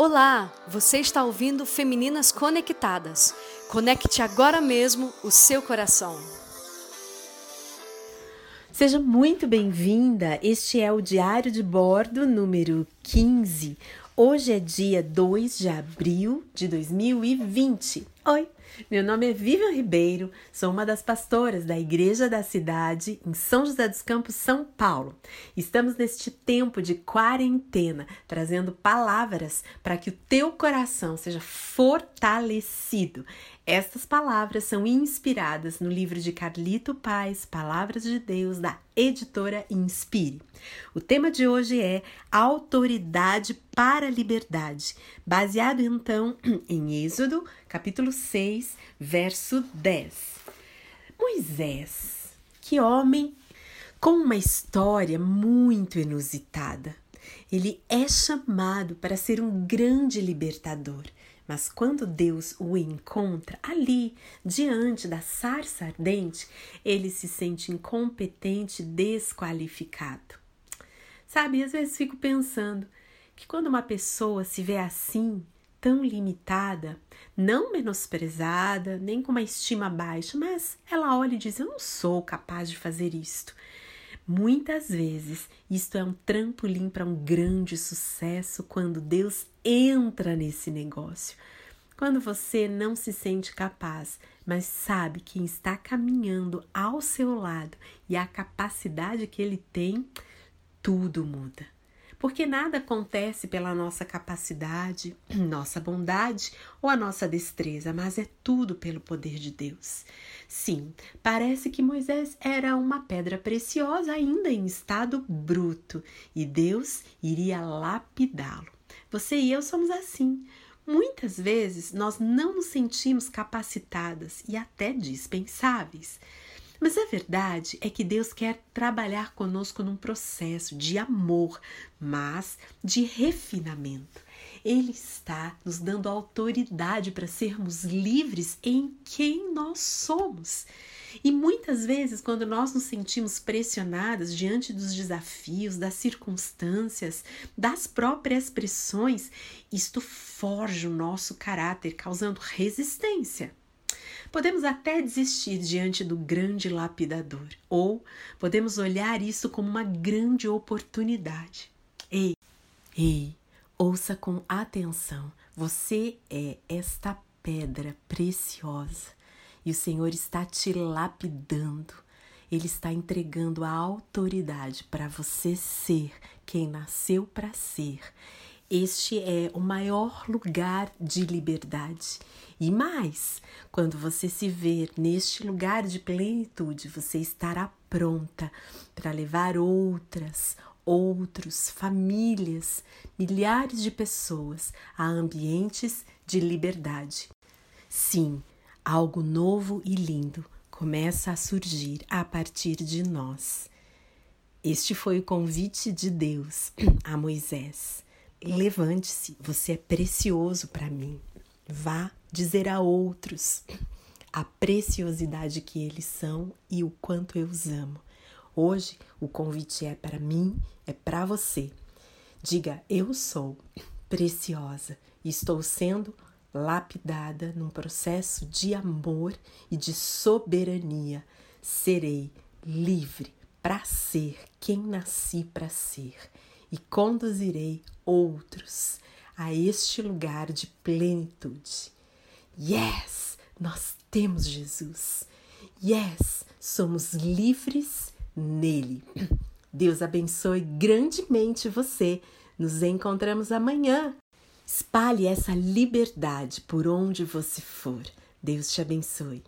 Olá, você está ouvindo Femininas Conectadas. Conecte agora mesmo o seu coração. Seja muito bem-vinda. Este é o Diário de Bordo número 15. Hoje é dia 2 de abril de 2020. Oi, meu nome é Vivian Ribeiro, sou uma das pastoras da Igreja da Cidade em São José dos Campos, São Paulo. Estamos neste tempo de quarentena, trazendo palavras para que o teu coração seja fortalecido. Estas palavras são inspiradas no livro de Carlito Paz, Palavras de Deus, da editora Inspire. O tema de hoje é Autoridade para a Liberdade, baseado então em Êxodo, capítulo 6, verso 10. Moisés, que homem com uma história muito inusitada. Ele é chamado para ser um grande libertador. Mas quando Deus o encontra ali, diante da sarça ardente, ele se sente incompetente, desqualificado. Sabe, às vezes fico pensando que quando uma pessoa se vê assim, tão limitada, não menosprezada, nem com uma estima baixa, mas ela olha e diz: Eu não sou capaz de fazer isto. Muitas vezes, isto é um trampolim para um grande sucesso quando Deus entra nesse negócio. Quando você não se sente capaz, mas sabe quem está caminhando ao seu lado e a capacidade que ele tem, tudo muda porque nada acontece pela nossa capacidade, nossa bondade ou a nossa destreza, mas é tudo pelo poder de Deus. Sim, parece que Moisés era uma pedra preciosa ainda em estado bruto e Deus iria lapidá-lo. Você e eu somos assim. Muitas vezes nós não nos sentimos capacitadas e até dispensáveis. Mas a verdade é que Deus quer trabalhar conosco num processo de amor, mas de refinamento. Ele está nos dando autoridade para sermos livres em quem nós somos. E muitas vezes, quando nós nos sentimos pressionadas diante dos desafios, das circunstâncias, das próprias pressões, isto forja o nosso caráter, causando resistência. Podemos até desistir diante do grande lapidador, ou podemos olhar isso como uma grande oportunidade. Ei, ei, ouça com atenção. Você é esta pedra preciosa e o Senhor está te lapidando. Ele está entregando a autoridade para você ser quem nasceu para ser. Este é o maior lugar de liberdade. E mais, quando você se ver neste lugar de plenitude, você estará pronta para levar outras, outros, famílias, milhares de pessoas a ambientes de liberdade. Sim, algo novo e lindo começa a surgir a partir de nós. Este foi o convite de Deus a Moisés. Levante-se, você é precioso para mim. Vá dizer a outros a preciosidade que eles são e o quanto eu os amo. Hoje o convite é para mim, é para você. Diga: Eu sou preciosa e estou sendo lapidada num processo de amor e de soberania. Serei livre para ser quem nasci para ser e conduzirei outros a este lugar de plenitude. Yes, nós temos Jesus. Yes, somos livres nele. Deus abençoe grandemente você. Nos encontramos amanhã. Espalhe essa liberdade por onde você for. Deus te abençoe.